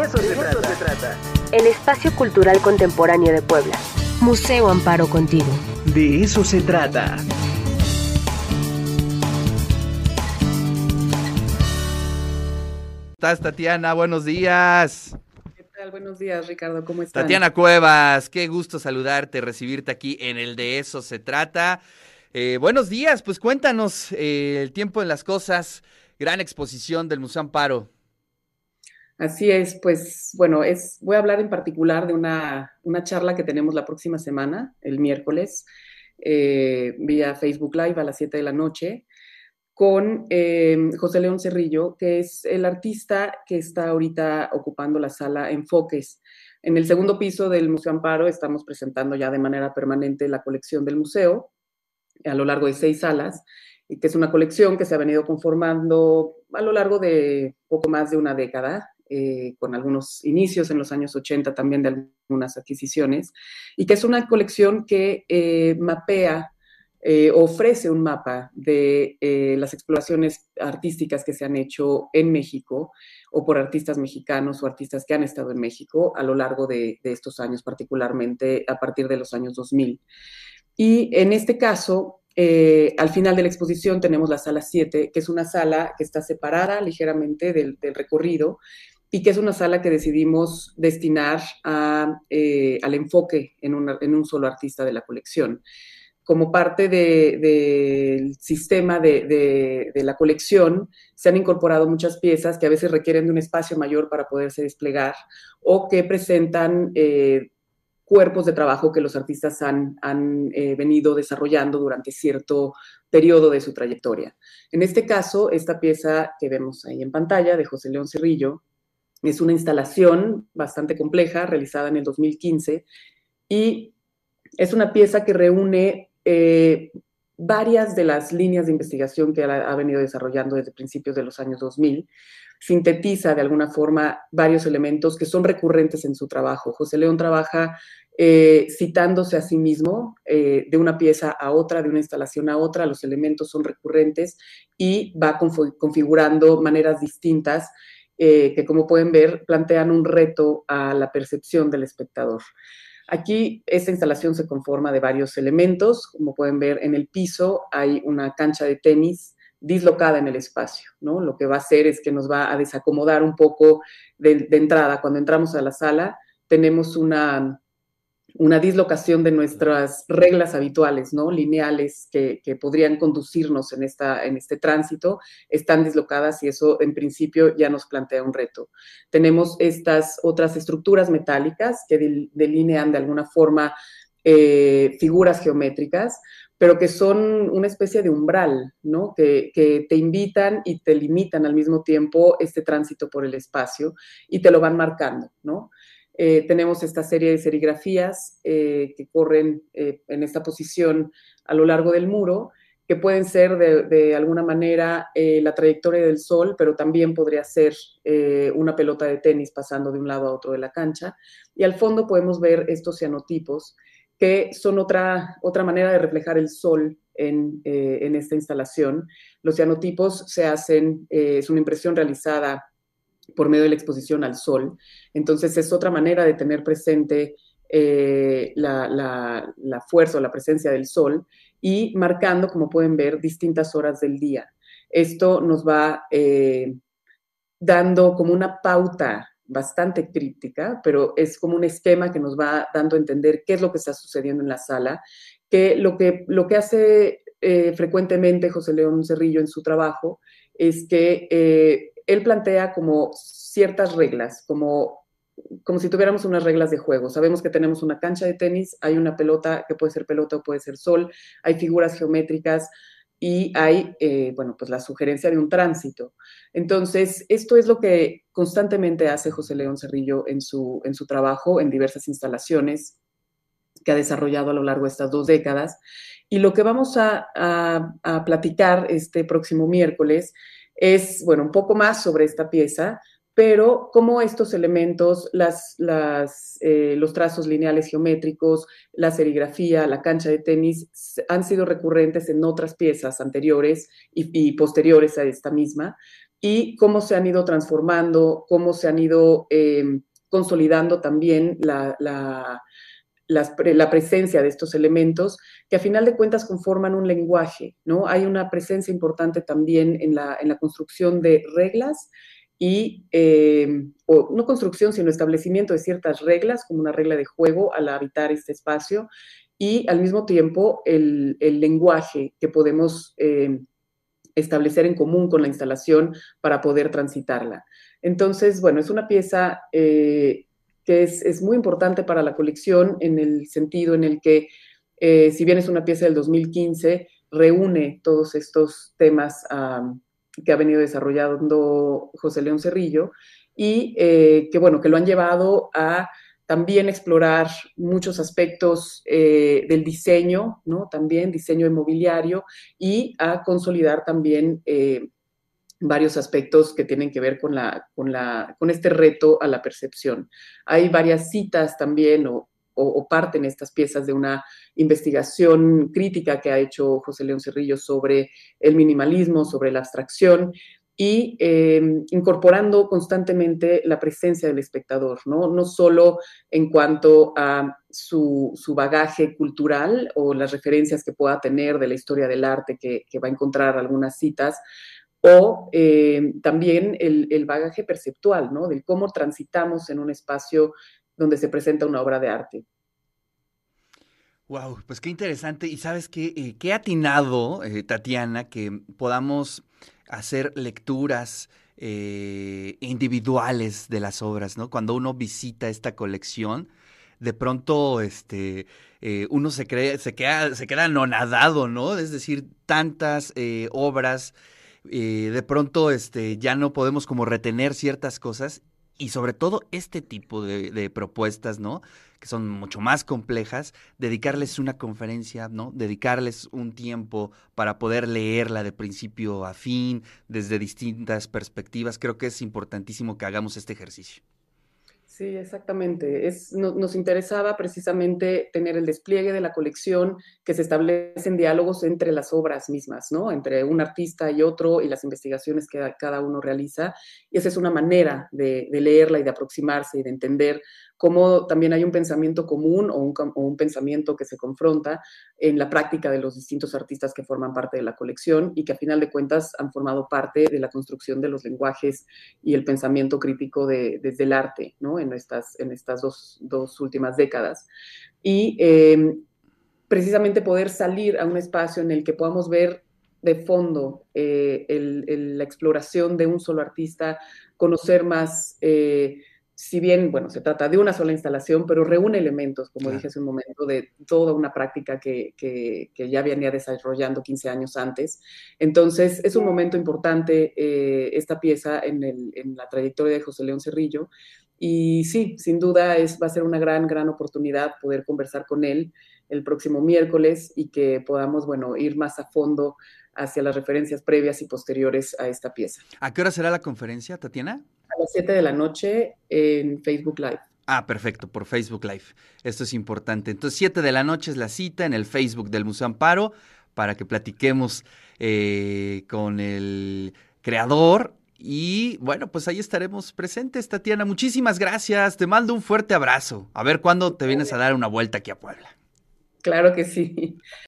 De eso, se, trata. El espacio cultural contemporáneo de Puebla. Museo Amparo contigo. De eso se trata. estás, Tatiana? Buenos días. ¿Qué tal? Buenos días, Ricardo. ¿Cómo estás? Tatiana Cuevas, qué gusto saludarte, recibirte aquí en el De Eso Se Trata. Eh, buenos días, pues cuéntanos eh, el tiempo en las cosas, gran exposición del Museo Amparo. Así es, pues bueno, es, voy a hablar en particular de una, una charla que tenemos la próxima semana, el miércoles, eh, vía Facebook Live a las 7 de la noche, con eh, José León Cerrillo, que es el artista que está ahorita ocupando la sala Enfoques. En el segundo piso del Museo Amparo estamos presentando ya de manera permanente la colección del museo a lo largo de seis salas, y que es una colección que se ha venido conformando a lo largo de poco más de una década, eh, con algunos inicios en los años 80 también de algunas adquisiciones, y que es una colección que eh, mapea eh, ofrece un mapa de eh, las exploraciones artísticas que se han hecho en México o por artistas mexicanos o artistas que han estado en México a lo largo de, estos años, particularmente a partir de los años 2000. Y en este caso, eh, al final de la exposición tenemos la sala 7, que es una sala que está separada ligeramente del, recorrido y que es una sala que decidimos destinar al enfoque en, un solo artista de la colección como parte del sistema de, la colección, se han incorporado muchas piezas que a veces requieren de un espacio mayor para poderse desplegar o que presentan eh, cuerpos de trabajo que los artistas han, eh, venido desarrollando durante cierto periodo de su trayectoria. En este caso, esta pieza que vemos ahí en pantalla de José León Cerrillo es una instalación bastante compleja realizada en el 2015 y es una pieza que reúne eh, varias de las líneas de investigación que ha, venido desarrollando desde principios de los años 2000, sintetiza de alguna forma varios elementos que son recurrentes en su trabajo. José León trabaja eh, citándose a sí mismo eh, de una pieza a otra, de una instalación a otra, los elementos son recurrentes y va configurando maneras distintas que, como pueden ver, plantean un reto a la percepción del espectador. Aquí esta instalación se conforma de varios elementos. Como pueden ver en el piso hay una cancha de tenis dislocada en el espacio, ¿no? Lo que va a hacer es que nos va a desacomodar un poco de entrada. Cuando entramos a la sala tenemos una, una dislocación de nuestras reglas habituales, ¿no? Lineales que, podrían conducirnos en, esta, en este tránsito, están dislocadas y eso en principio ya nos plantea un reto. Tenemos estas otras estructuras metálicas que delinean de alguna forma eh, figuras geométricas, pero que son una especie de umbral, ¿no? Que, que, te invitan y te limitan al mismo tiempo este tránsito por el espacio y te lo van marcando, ¿no? Eh, tenemos esta serie de serigrafías eh, que corren eh, en esta posición a lo largo del muro, que pueden ser de, alguna manera la trayectoria del sol, pero también podría ser una pelota de tenis pasando de un lado a otro de la cancha. Y al fondo podemos ver estos cianotipos, que son otra, otra manera de reflejar el sol en, en esta instalación. Los cianotipos se hacen, es una impresión realizada por medio de la exposición al sol. Entonces es otra manera de tener presente eh, la, fuerza o la presencia del sol y marcando, como pueden ver, distintas horas del día. Esto nos va eh, dando como una pauta bastante críptica, pero es como un esquema que nos va dando a entender qué es lo que está sucediendo en la sala, que lo que, lo que hace eh, frecuentemente José León Cerrillo en su trabajo es que él plantea como ciertas reglas, como, como si tuviéramos unas reglas de juego. Sabemos que tenemos una cancha de tenis, hay una pelota que puede ser pelota o puede ser sol, hay figuras geométricas y hay, eh, bueno, pues la sugerencia de un tránsito. Entonces, esto es lo que constantemente hace José León Cerrillo en su, en su trabajo, en diversas instalaciones que ha desarrollado a lo largo de estas dos décadas. Y lo que vamos a, a platicar este próximo miércoles es, bueno, un poco más sobre esta pieza, pero cómo estos elementos, las, eh, los trazos lineales geométricos, la serigrafía, la cancha de tenis, han sido recurrentes en otras piezas anteriores y, posteriores a esta misma, y cómo se han ido transformando, cómo se han ido eh, consolidando también la, la, presencia de estos elementos que a final de cuentas conforman un lenguaje, ¿no? Hay una presencia importante también en la, en la construcción de reglas y, eh, o no construcción, sino establecimiento de ciertas reglas, como una regla de juego al habitar este espacio, y al mismo tiempo el, el lenguaje que podemos eh, establecer en común con la instalación para poder transitarla. Entonces, bueno, es una pieza eh, que es, muy importante para la colección en el sentido en el que, eh, si bien es una pieza del 2015, reúne todos estos temas que ha venido desarrollando José León Cerrillo y eh, que, bueno, que lo han llevado a también explorar muchos aspectos eh, del diseño, ¿no? También diseño inmobiliario y a consolidar también varios aspectos que tienen que ver con, la, con, la, con este reto a la percepción. Hay varias citas también o, o, parten estas piezas de una investigación crítica que ha hecho José León Cerrillo sobre el minimalismo, sobre la abstracción y em, incorporando constantemente la presencia del espectador, ¿no? No solo en cuanto a su, su, bagaje cultural o las referencias que pueda tener de la historia del arte, que, que va a encontrar algunas citas, o eh, también el, bagaje perceptual, ¿no? Del cómo transitamos en un espacio donde se presenta una obra de arte. Wow, pues qué interesante. Y sabes qué, eh, qué atinado, eh, Tatiana, que podamos hacer lecturas individuales de las obras, ¿no? Cuando uno visita esta colección, de pronto, este, uno se cree, se queda, se queda anonadado, ¿no? Es decir, tantas obras eh, de pronto este, ya no podemos como retener ciertas cosas y sobre todo este tipo de, propuestas, ¿no? Que son mucho más complejas, dedicarles una conferencia, ¿no? Dedicarles un tiempo para poder leerla de principio a fin, desde distintas perspectivas. Creo que es importantísimo que hagamos este ejercicio. Sí, exactamente. Es, nos interesaba precisamente tener el despliegue de la colección, que se establecen diálogos entre las obras mismas, ¿no? Entre un artista y otro y las investigaciones que cada uno realiza. Y esa es una manera de, de leerla y de aproximarse y de entender cómo también hay un pensamiento común o un, pensamiento que se confronta en la práctica de los distintos artistas que forman parte de la colección y que a final de cuentas han formado parte de la construcción de los lenguajes y el pensamiento crítico desde el arte, ¿no? En estas, en estas dos, últimas décadas. Y em, precisamente poder salir a un espacio en el que podamos ver de fondo eh, la exploración de un solo artista, conocer más eh, si bien, bueno, se trata de una sola instalación, pero reúne elementos, como dije hace un momento, de toda una práctica que, que, ya venía desarrollando 15 años antes. Entonces, es un momento importante eh, esta pieza en, el, en, la trayectoria de José León Cerrillo. Y sí, sin duda es, va a ser una gran, gran oportunidad poder conversar con él el próximo miércoles y que podamos, bueno, ir más a fondo hacia las referencias previas y posteriores a esta pieza. ¿A qué hora será la conferencia, Tatiana? A las 7 de la noche en Facebook Live. Ah, perfecto, por Facebook Live. Esto es importante. Entonces, 7 de la noche es la cita en el Facebook del Museo Amparo para que platiquemos eh, con el creador. Y bueno, pues ahí estaremos presentes, Tatiana. Muchísimas gracias. Te mando un fuerte abrazo. A ver cuándo te vienes a dar una vuelta aquí a Puebla. Claro que sí.